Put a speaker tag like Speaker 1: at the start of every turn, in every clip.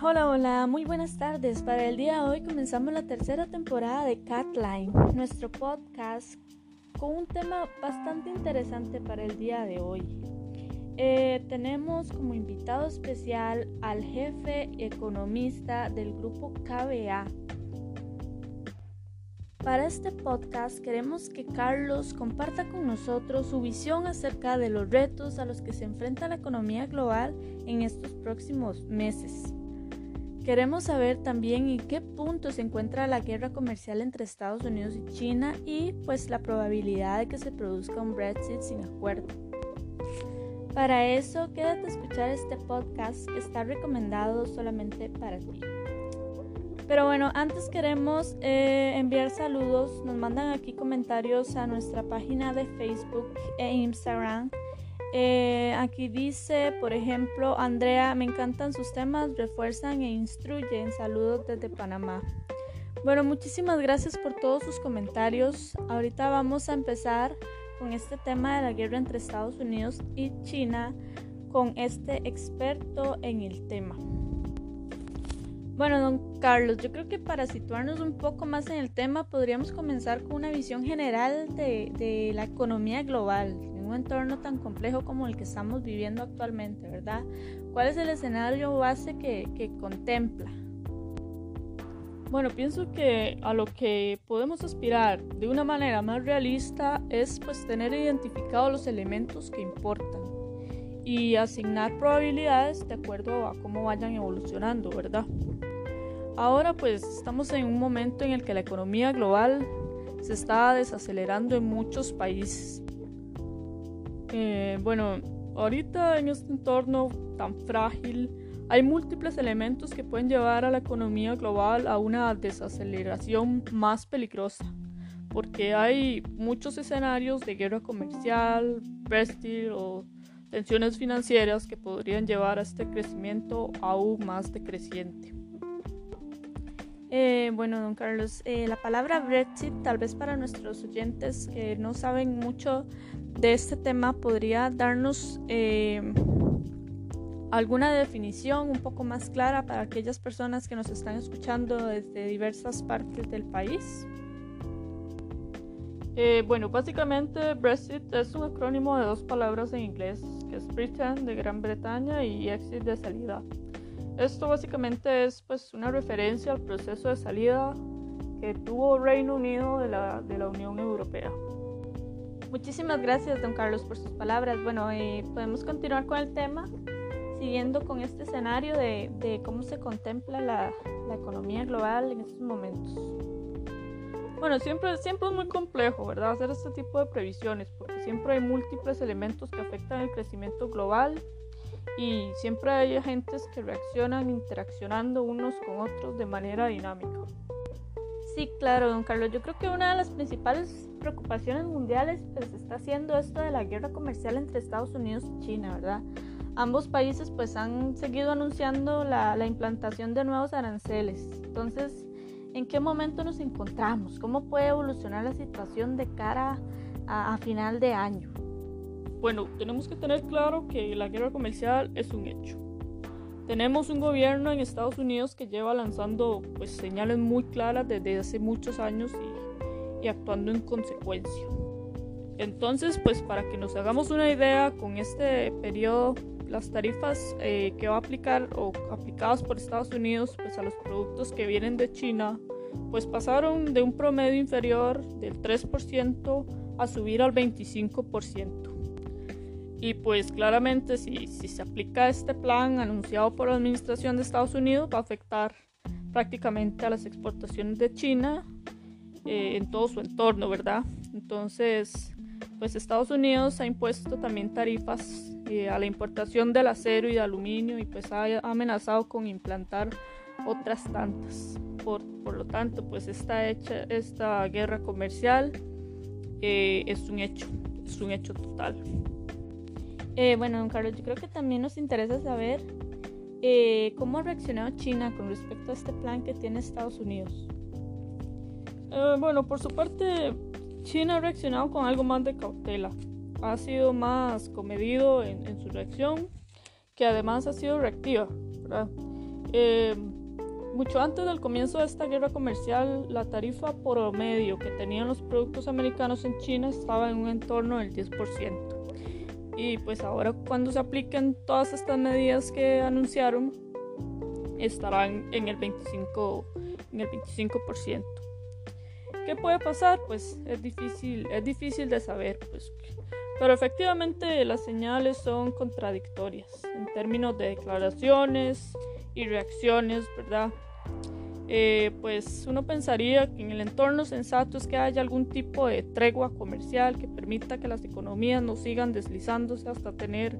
Speaker 1: Hola, hola, muy buenas tardes. Para el día de hoy comenzamos la tercera temporada de Catline, nuestro podcast con un tema bastante interesante para el día de hoy. Eh, tenemos como invitado especial al jefe economista del grupo KBA. Para este podcast queremos que Carlos comparta con nosotros su visión acerca de los retos a los que se enfrenta la economía global en estos próximos meses. Queremos saber también en qué punto se encuentra la guerra comercial entre Estados Unidos y China y pues la probabilidad de que se produzca un Brexit sin acuerdo. Para eso, quédate a escuchar este podcast que está recomendado solamente para ti. Pero bueno, antes queremos eh, enviar saludos. Nos mandan aquí comentarios a nuestra página de Facebook e Instagram. Eh, aquí dice, por ejemplo, Andrea, me encantan sus temas, refuerzan e instruyen. Saludos desde Panamá. Bueno, muchísimas gracias por todos sus comentarios. Ahorita vamos a empezar con este tema de la guerra entre Estados Unidos y China con este experto en el tema. Bueno, don Carlos, yo creo que para situarnos un poco más en el tema podríamos comenzar con una visión general de, la economía global, en un entorno tan complejo como el que estamos viviendo actualmente, ¿verdad? ¿Cuál es el escenario base que, que contempla?
Speaker 2: Bueno, pienso que a lo que podemos aspirar de una manera más realista es pues tener identificados los elementos que importan y asignar probabilidades de acuerdo a cómo vayan evolucionando, ¿verdad? Ahora pues estamos en un momento en el que la economía global se está desacelerando en muchos países. Eh, bueno, ahorita en este entorno tan frágil, hay múltiples elementos que pueden llevar a la economía global a una desaceleración más peligrosa, porque hay muchos escenarios de guerra comercial, Brexit o tensiones financieras que podrían llevar a este crecimiento aún más decreciente.
Speaker 1: Eh, bueno, don Carlos, eh, la palabra Brexit, tal vez para nuestros oyentes que no saben mucho de este tema, podría darnos eh, alguna definición un poco más clara para aquellas personas que nos están escuchando desde diversas partes del país?
Speaker 2: Bueno, básicamente Brexit es un acrónimo de dos palabras en inglés, que es Britain de Gran Bretaña y exit de salida. Esto básicamente es pues una referencia al proceso de salida que tuvo Reino Unido de la, de la Unión Europea.
Speaker 1: Muchísimas gracias, don Carlos, por sus palabras. Bueno, eh, podemos continuar con el tema siguiendo con este escenario de, cómo se contempla la, economía global en estos momentos.
Speaker 2: Bueno, siempre, siempre es muy complejo, ¿verdad? Hacer este tipo de previsiones, porque siempre hay múltiples elementos que afectan el crecimiento global y siempre hay agentes que reaccionan interaccionando unos con otros de manera dinámica.
Speaker 1: Sí, claro, don Carlos. Yo creo que una de las principales preocupaciones mundiales pues está siendo esto de la guerra comercial entre Estados Unidos y China, ¿verdad? ambos países pues han seguido anunciando la, implantación de nuevos aranceles. Entonces, ¿en qué momento nos encontramos? ¿Cómo puede evolucionar la situación de cara a, final de año?
Speaker 2: Bueno, tenemos que tener claro que la guerra comercial es un hecho. Tenemos un gobierno en Estados Unidos que lleva lanzando pues, señales muy claras desde hace muchos años y, actuando en consecuencia. Entonces, pues para que nos hagamos una idea, con este periodo las tarifas eh, que va a aplicar o aplicadas por Estados Unidos pues, a los productos que vienen de China, pues pasaron de un promedio inferior del 3% a subir al 25%. Y pues claramente si, si, se aplica este plan anunciado por la Administración de Estados Unidos va a afectar prácticamente a las exportaciones de China eh, en todo su entorno, ¿verdad? Entonces, pues Estados Unidos ha impuesto también tarifas eh, a la importación del acero y de aluminio y pues ha amenazado con implantar otras tantas. Por, por lo tanto, pues esta, hecha, esta guerra comercial eh, es un hecho, es un hecho total.
Speaker 1: Eh, bueno, don Carlos, yo creo que también nos interesa saber cómo ha reaccionado China con respecto a este plan que tiene Estados Unidos.
Speaker 2: bueno, por su parte, China ha reaccionado con algo más de cautela. Ha sido más comedido en, su reacción, que además ha sido reactiva. Eh, mucho antes del comienzo de esta guerra comercial, la tarifa por medio que tenían los productos americanos en China estaba en un entorno del 10%. Y pues ahora cuando se apliquen todas estas medidas que anunciaron, estarán en el 25%. En el 25%. ¿Qué puede pasar? Pues es difícil, es difícil de saber, pues, pero efectivamente las señales son contradictorias en términos de declaraciones y reacciones, ¿verdad? Eh, pues uno pensaría que en el entorno sensato es que haya algún tipo de tregua comercial que permita que las economías no sigan deslizándose hasta tener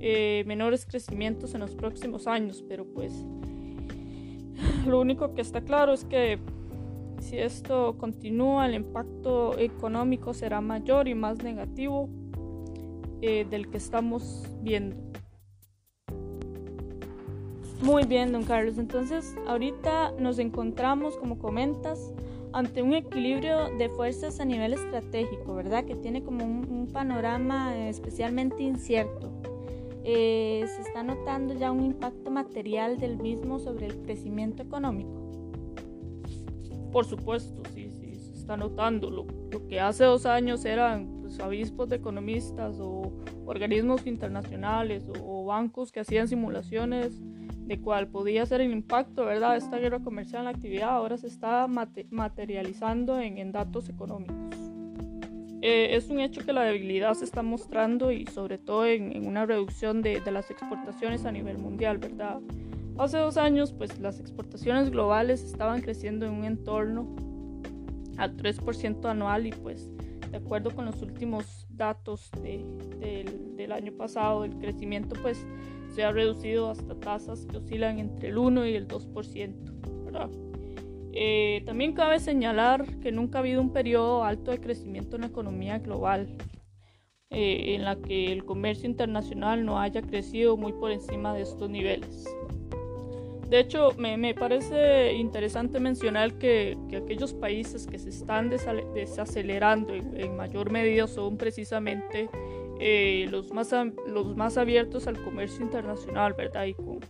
Speaker 2: eh, menores crecimientos en los próximos años, pero pues lo único que está claro es que si esto continúa, el impacto económico será mayor y más negativo eh, del que estamos viendo. Muy bien, don Carlos. Entonces, ahorita nos encontramos, como comentas, ante un equilibrio de fuerzas a nivel estratégico, ¿verdad? Que tiene como un, panorama especialmente incierto. Eh, se está notando ya un impacto material del mismo sobre el crecimiento económico. Por supuesto, sí, sí, se está notando. Lo, que hace dos años eran pues, avispos de economistas o organismos internacionales o, bancos que hacían simulaciones de cuál podía ser el impacto, ¿verdad?, de esta guerra comercial en la actividad, ahora se está materializando en, datos económicos. Eh, es un hecho que la debilidad se está mostrando y sobre todo en, una reducción de, de, las exportaciones a nivel mundial, ¿verdad? Hace dos años, pues las exportaciones globales estaban creciendo en un entorno al 3% anual y pues de acuerdo con los últimos datos del, año pasado, el crecimiento pues se ha reducido hasta tasas que oscilan entre el 1 y el 2%. Eh, también cabe señalar que nunca ha habido un periodo alto de crecimiento en la economía global, eh, en la que el comercio internacional no haya crecido muy por encima de estos niveles. De hecho, me, parece interesante mencionar que, aquellos países que se están desacelerando en, mayor medida son precisamente eh, los, más, los más abiertos al comercio internacional, ¿verdad? Y con,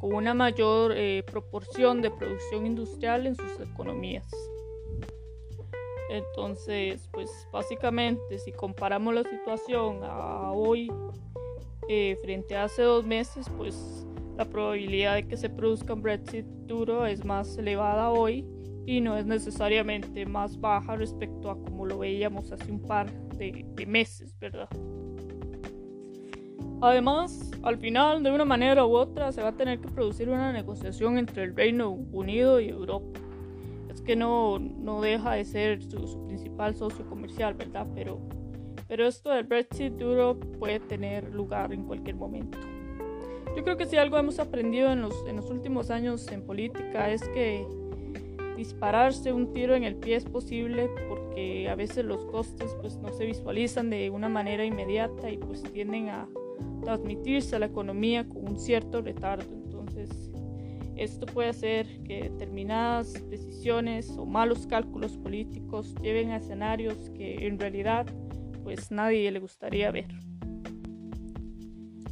Speaker 2: una mayor eh, proporción de producción industrial en sus economías. Entonces, pues básicamente, si comparamos la situación a hoy eh, frente a hace dos meses, pues la probabilidad de que se produzca un Brexit duro es más elevada hoy y no es necesariamente más baja respecto a como lo veíamos hace un par de, meses, ¿verdad? Además, al final, de una manera u otra, se va a tener que producir una negociación entre el Reino Unido y Europa. Es que no, no deja de ser su, su, principal socio comercial, ¿verdad? Pero, pero esto del Brexit duro puede tener lugar en cualquier momento. Yo creo que si algo hemos aprendido en los, en los últimos años en política es que dispararse un tiro en el pie es posible porque a veces los costes pues no se visualizan de una manera inmediata y pues tienden a transmitirse a la economía con un cierto retardo. Entonces, esto puede hacer que determinadas decisiones o malos cálculos políticos lleven a escenarios que en realidad pues nadie le gustaría ver.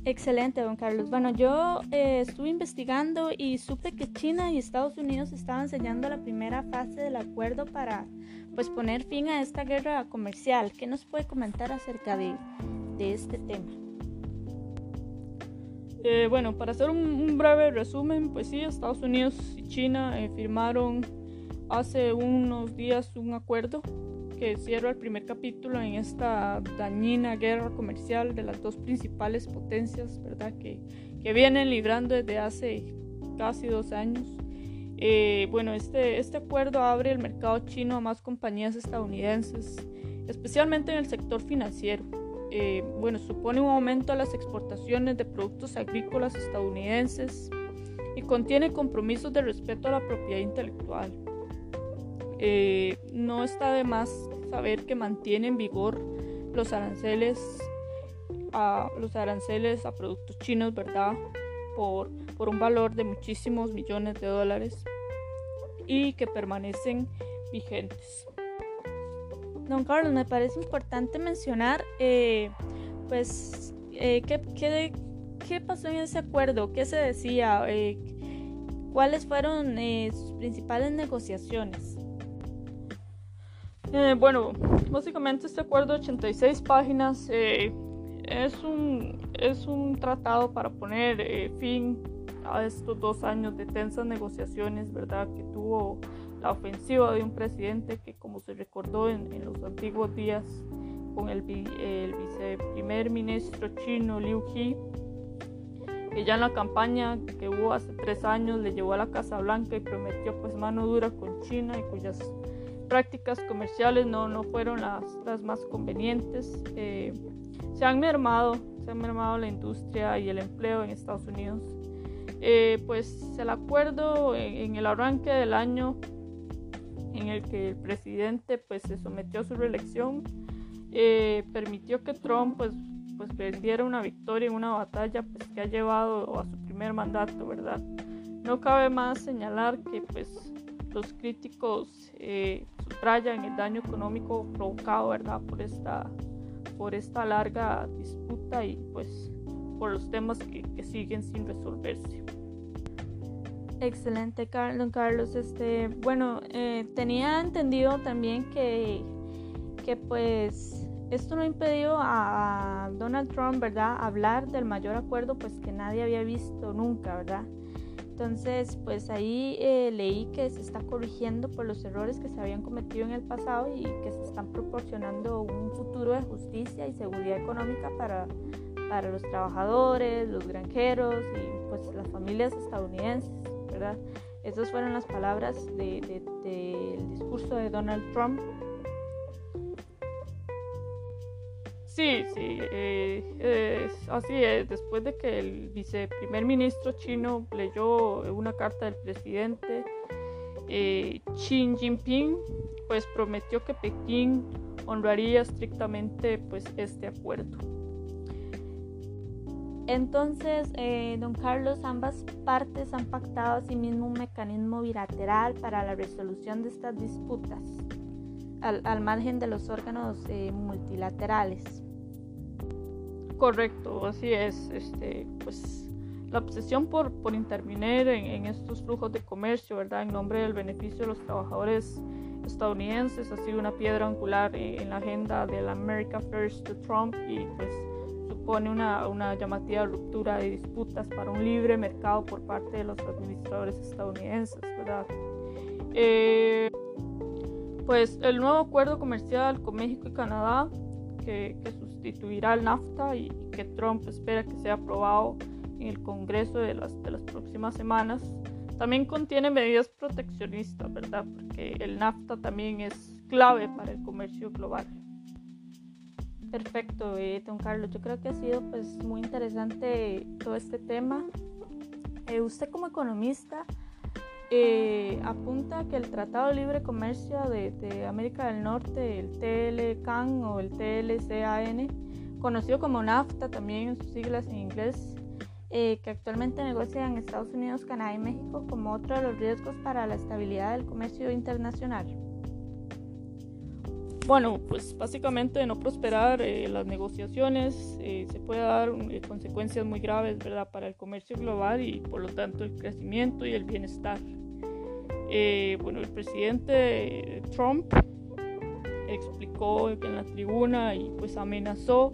Speaker 1: Excelente, don Carlos. Bueno, yo eh, estuve investigando y supe que China y Estados Unidos estaban sellando la primera fase del acuerdo para pues poner fin a esta guerra comercial. ¿Qué nos puede comentar acerca de, este tema?
Speaker 2: Eh, bueno, para hacer un, breve resumen, pues sí, Estados Unidos y China eh, firmaron hace unos días un acuerdo que cierra el primer capítulo en esta dañina guerra comercial de las dos principales potencias, ¿verdad? Que, que vienen librando desde hace casi dos años. Eh, bueno, este, este acuerdo abre el mercado chino a más compañías estadounidenses, especialmente en el sector financiero. Eh, bueno, supone un aumento a las exportaciones de productos agrícolas estadounidenses y contiene compromisos de respeto a la propiedad intelectual. Eh, no está de más saber que mantiene en vigor los aranceles a los aranceles a productos chinos, ¿verdad? Por, por un valor de muchísimos millones de dólares y que permanecen vigentes.
Speaker 1: Don Carlos, me parece importante mencionar, eh, pues, eh, ¿qué, qué, qué, pasó en ese acuerdo? ¿Qué se decía? Eh, ¿Cuáles fueron sus principales negociaciones?
Speaker 2: bueno, básicamente este acuerdo de 86 páginas es, un, es un tratado para poner fin a estos dos años de tensas negociaciones, ¿verdad? Que tuvo la ofensiva de un presidente que, como se recordó en, los antiguos días con el, el viceprimer ministro chino Liu He, que ya en la campaña que hubo hace tres años le llevó a la Casa Blanca y prometió pues mano dura con China y cuyas prácticas comerciales no, no fueron las, las más convenientes. Eh, se han mermado, se han mermado la industria y el empleo en Estados Unidos. Eh, pues el acuerdo en, el arranque del año en el que el presidente pues se sometió a su reelección eh, permitió que Trump pues pues perdiera una victoria en una batalla pues que ha llevado a su primer mandato verdad no cabe más señalar que pues los críticos eh, subrayan el daño económico provocado verdad por esta por esta larga disputa y pues por los temas que, que siguen sin resolverse.
Speaker 1: Excelente, don Carlos. Este, bueno, eh, tenía entendido también que, que pues esto no impidió a, Donald Trump, ¿verdad?, hablar del mayor acuerdo, pues que nadie había visto nunca, ¿verdad? Entonces, pues ahí eh, leí que se está corrigiendo por los errores que se habían cometido en el pasado y que se están proporcionando un futuro de justicia y seguridad económica para, para los trabajadores, los granjeros y pues las familias estadounidenses. ¿Verdad? Esas fueron las palabras del discurso de Donald Trump.
Speaker 2: Sí, sí, eh, así es. Después de que el viceprimer ministro chino leyó una carta del presidente eh, Xi Jinping, pues prometió que Pekín honraría estrictamente pues este acuerdo.
Speaker 1: Entonces, eh, don Carlos, ambas partes han pactado asimismo un mecanismo bilateral para la resolución de estas disputas, al, margen de los órganos eh, multilaterales.
Speaker 2: Correcto, así es. Este, pues la obsesión por, por intervenir en, estos flujos de comercio, ¿verdad? En nombre del beneficio de los trabajadores estadounidenses ha sido una piedra angular en, en la agenda del America First de Trump y pues supone una, llamativa ruptura de disputas para un libre mercado por parte de los administradores estadounidenses, ¿verdad? Eh, pues el nuevo acuerdo comercial con México y Canadá, que, que, sustituirá al NAFTA y que Trump espera que sea aprobado en el Congreso de las, de las próximas semanas, también contiene medidas proteccionistas, ¿verdad? Porque el NAFTA también es clave para el comercio global.
Speaker 1: Perfecto, eh, don Carlos. Yo creo que ha sido pues muy interesante todo este tema. Eh, usted como economista eh, apunta que el Tratado de Libre Comercio de, América del Norte, el TLCAN o el TLCAN, conocido como NAFTA también en sus siglas en inglés, que actualmente negocian Estados Unidos, Canadá y México como otro de los riesgos para la estabilidad del comercio internacional.
Speaker 2: Bueno, pues básicamente de no prosperar eh, las negociaciones eh, se puede dar eh, consecuencias muy graves, ¿verdad? Para el comercio global y por lo tanto el crecimiento y el bienestar. bueno, el presidente Trump explicó en la tribuna y pues amenazó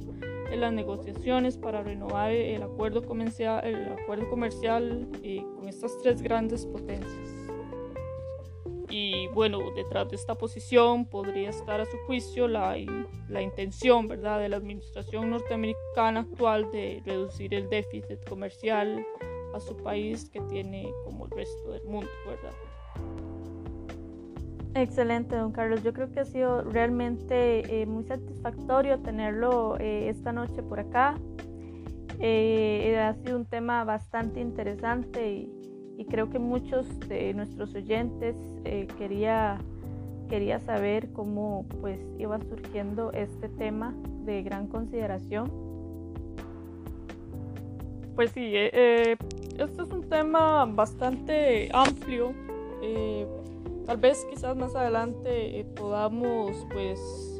Speaker 2: en las negociaciones para renovar el acuerdo comercial, el acuerdo comercial con estas tres grandes potencias. Bueno, detrás de esta posición podría estar a su juicio la, la intención ¿verdad? de la administración norteamericana actual de reducir el déficit comercial a su país que tiene como el resto del mundo, ¿verdad?
Speaker 1: Excelente, don Carlos. Yo creo que ha sido realmente eh, muy satisfactorio tenerlo eh, esta noche por acá. Eh, ha sido un tema bastante interesante y, y creo que muchos de nuestros oyentes eh, quería, quería saber cómo pues iba surgiendo este tema de gran consideración.
Speaker 2: Pues sí, eh, eh, este es un tema bastante amplio. tal vez quizás más adelante podamos pues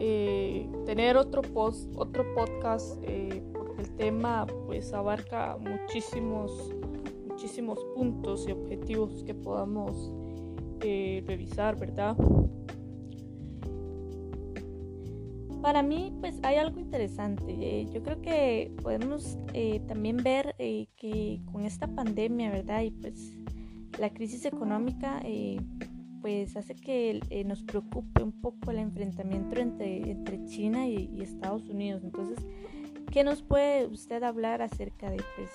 Speaker 2: eh, tener otro post, otro podcast, eh, el tema pues abarca muchísimos, muchísimos puntos y objetivos que podamos revisar, ¿verdad?
Speaker 1: Para mí, pues hay algo interesante. yo creo que podemos también ver que con esta pandemia, ¿verdad? Y pues la crisis económica eh, pues hace que eh, nos preocupe un poco el enfrentamiento entre, entre China y, Estados Unidos. Entonces, ¿qué nos puede usted hablar acerca de pues,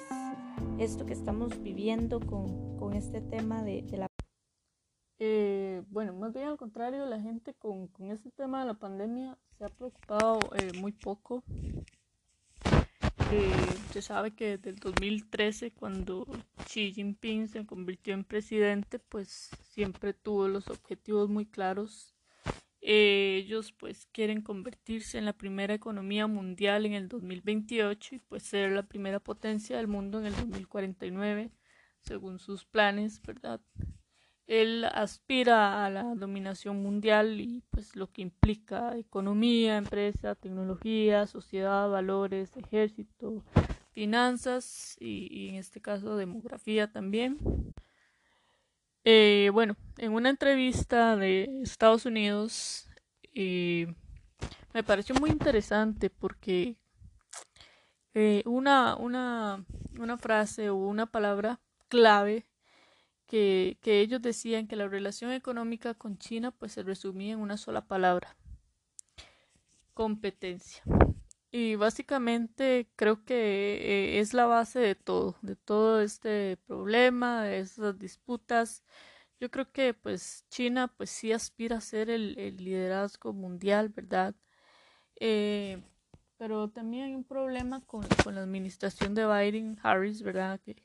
Speaker 1: esto que estamos viviendo con, con este tema de, de la...
Speaker 2: Eh, bueno, más bien al contrario, la gente con, con este tema de la pandemia se ha preocupado muy poco se sabe que desde el 2013, cuando Xi Jinping se convirtió en presidente, pues siempre tuvo los objetivos muy claros. Eh, ellos pues quieren convertirse en la primera economía mundial en el 2028 y pues ser la primera potencia del mundo en el 2049, según sus planes, ¿verdad? Él aspira a la dominación mundial y pues lo que implica economía, empresa, tecnología, sociedad, valores, ejército, finanzas y, en este caso demografía también. Eh, bueno, en una entrevista de Estados Unidos eh, me pareció muy interesante porque eh, una, una, una frase o una palabra clave que, ellos decían que la relación económica con China pues se resumía en una sola palabra, competencia. Y básicamente creo que eh, es la base de todo, de todo este problema, de esas disputas. Yo creo que pues China pues sí aspira a ser el, liderazgo mundial, ¿verdad? Eh, pero también hay un problema con, con la administración de Biden Harris, ¿verdad? Que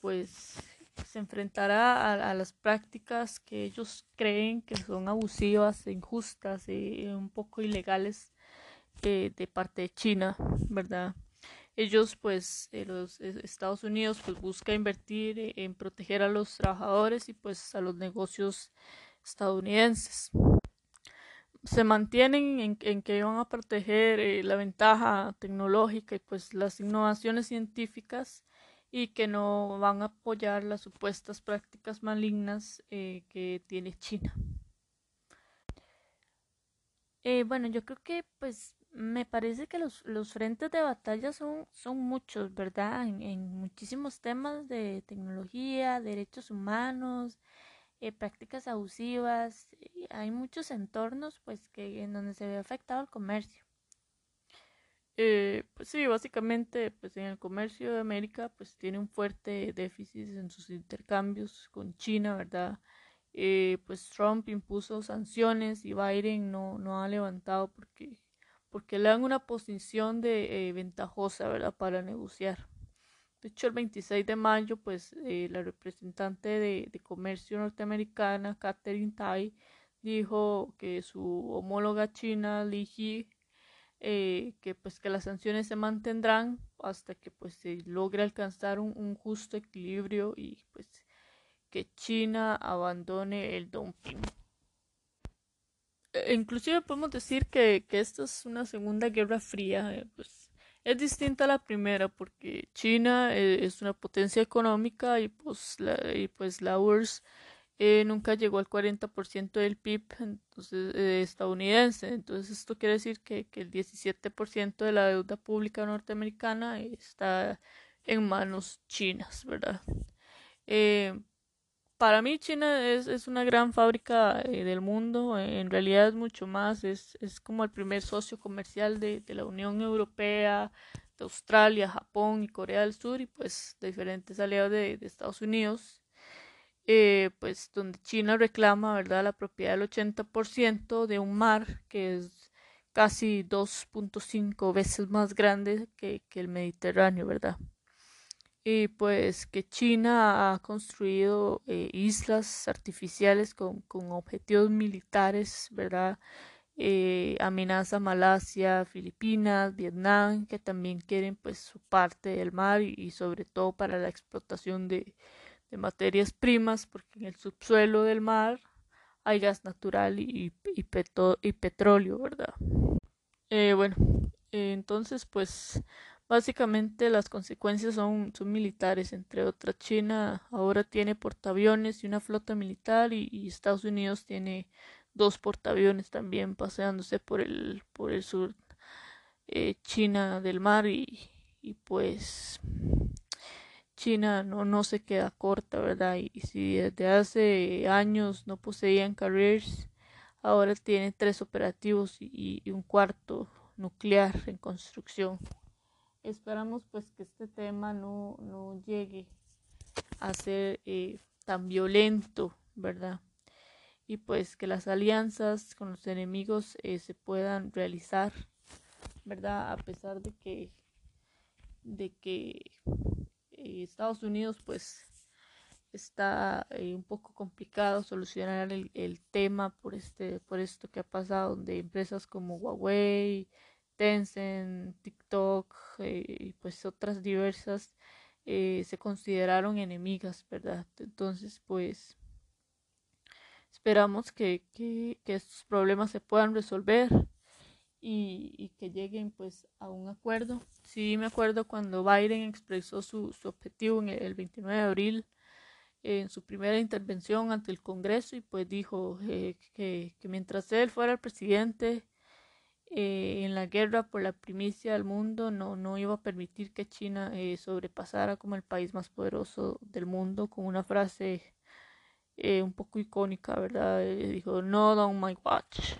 Speaker 2: pues se enfrentará a, las prácticas que ellos creen que son abusivas, injustas y un poco ilegales de, parte de China, ¿verdad? Ellos, pues, eh, los eh, Estados Unidos, pues, busca invertir e, en proteger a los trabajadores y, pues, a los negocios estadounidenses. Se mantienen en, que van a proteger eh, la ventaja tecnológica y, pues, las innovaciones científicas y que no van a apoyar las supuestas prácticas malignas eh, que tiene China.
Speaker 1: Eh, bueno, yo creo que pues me parece que los, los frentes de batalla son, son muchos, ¿verdad? En, muchísimos temas de tecnología, derechos humanos, eh, prácticas abusivas. Hay muchos entornos pues que en donde se ve afectado el comercio.
Speaker 2: Eh, pues sí, básicamente, pues en el comercio de América, pues tiene un fuerte déficit en sus intercambios con China, ¿verdad? Eh, pues Trump impuso sanciones y Biden no, no ha levantado porque, porque le dan una posición de eh, ventajosa, ¿verdad? Para negociar. De hecho, el 26 de mayo, pues la representante de, comercio norteamericana, Catherine Tai, dijo que su homóloga china, Li Ji, eh, que pues que las sanciones se mantendrán hasta que pues se logre alcanzar un, justo equilibrio y pues que China abandone el dumping. E, inclusive podemos decir que, que esta es una segunda guerra fría, eh, pues es distinta a la primera porque China eh, es una potencia económica y pues la, y pues la URSS eh, nunca llegó al 40% del PIB entonces, eh, estadounidense. Entonces esto quiere decir que, que el 17% de la deuda pública norteamericana está en manos chinas, ¿verdad? Eh, para mí China es, es una gran fábrica del mundo, en realidad es mucho más, es, es como el primer socio comercial de, de la Unión Europea, de Australia, Japón y Corea del Sur y pues de diferentes aliados de, de Estados Unidos eh, pues donde China reclama, ¿verdad?, la propiedad del 80% de un mar que es casi 2.5 veces más grande que, el Mediterráneo, ¿verdad? Y pues que China ha construido eh, islas artificiales con, objetivos militares, ¿verdad? Eh, amenaza Malasia, Filipinas, Vietnam, que también quieren pues su parte del mar y sobre todo para la explotación de, de materias primas, porque en el subsuelo del mar hay gas natural y, y, y petróleo, ¿verdad? Eh, bueno, entonces pues básicamente las consecuencias son, son militares, entre otras China ahora tiene portaaviones y una flota militar y, Estados Unidos tiene dos portaaviones también paseándose por el, por el sur eh, China del mar y, y pues China no, no se queda corta, ¿verdad? Y, si desde hace años no poseían carriers, ahora tiene tres operativos y, un cuarto nuclear en construcción. Esperamos pues que este tema no, no llegue a ser eh, tan violento, ¿verdad? Y pues que las alianzas con los enemigos eh, se puedan realizar, ¿verdad? A pesar de que, de que Estados Unidos pues está eh, un poco complicado solucionar el, tema por este por esto que ha pasado donde empresas como Huawei, Tencent, TikTok eh, y pues otras diversas eh, se consideraron enemigas, ¿verdad? Entonces pues esperamos que, que estos problemas se puedan resolver y, que lleguen pues a un acuerdo. Sí me acuerdo cuando Biden expresó su, su objetivo en el 29 de abril en su primera intervención ante el Congreso y pues dijo eh, que, que, mientras él fuera el presidente eh, en la guerra por la primicia del mundo no, no iba a permitir que China eh, sobrepasara como el país más poderoso del mundo con una frase un poco icónica, ¿verdad? dijo, no on my watch.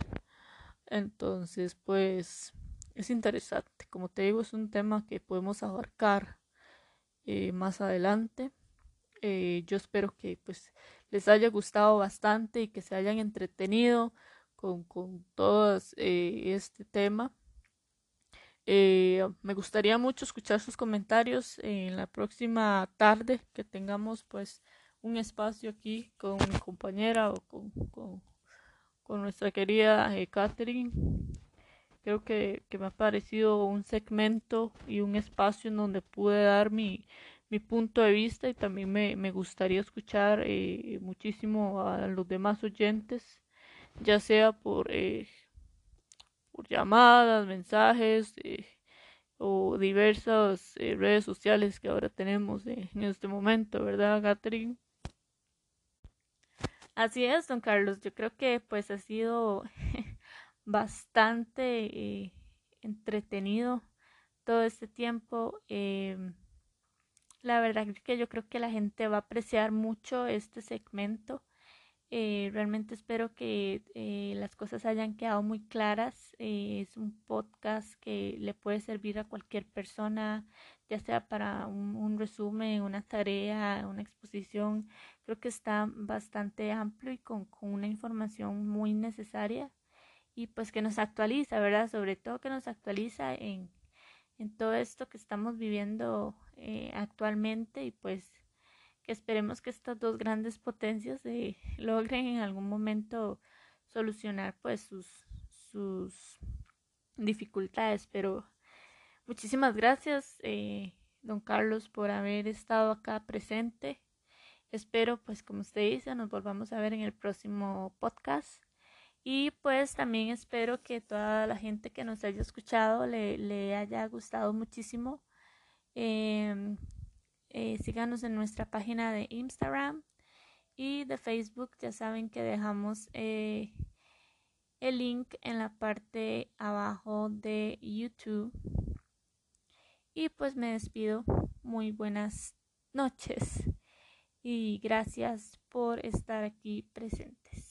Speaker 2: Entonces, pues es interesante. Como te digo, es un tema que podemos abarcar eh, más adelante. Eh, yo espero que pues les haya gustado bastante y que se hayan entretenido con, con todo eh, este tema. me gustaría mucho escuchar sus comentarios en la próxima tarde que tengamos pues un espacio aquí con mi compañera o con con nuestra querida eh, Catherine. Creo que, me ha parecido un segmento y un espacio en donde pude dar mi, mi punto de vista y también me, me gustaría escuchar eh, muchísimo a los demás oyentes, ya sea por, eh, por llamadas, mensajes o diversas redes sociales que ahora tenemos en este momento, ¿verdad, Catherine?
Speaker 1: Así es, don Carlos. Yo creo que pues ha sido bastante eh, entretenido todo este tiempo. Em, la verdad es que yo creo que la gente va a apreciar mucho este segmento. Eh, realmente espero que eh, las cosas hayan quedado muy claras. es un podcast que le puede servir a cualquier persona, ya sea para un, resumen, una tarea, una exposición Creo que está bastante amplio y con, una información muy necesaria y pues que nos actualiza, ¿verdad? Sobre todo que nos actualiza en, todo esto que estamos viviendo eh, actualmente y pues que esperemos que estas dos grandes potencias eh, logren en algún momento solucionar pues sus, dificultades. Pero muchísimas gracias, eh, don Carlos, por haber estado acá presente Espero, pues como usted dice, nos volvamos a ver en el próximo podcast. Y pues también espero que toda la gente que nos haya escuchado le, haya gustado muchísimo. Em, eh, síganos en nuestra página de Instagram y de Facebook. Ya saben que dejamos eh, el link en la parte abajo de YouTube. Y pues me despido. Muy buenas noches y gracias por estar aquí presentes.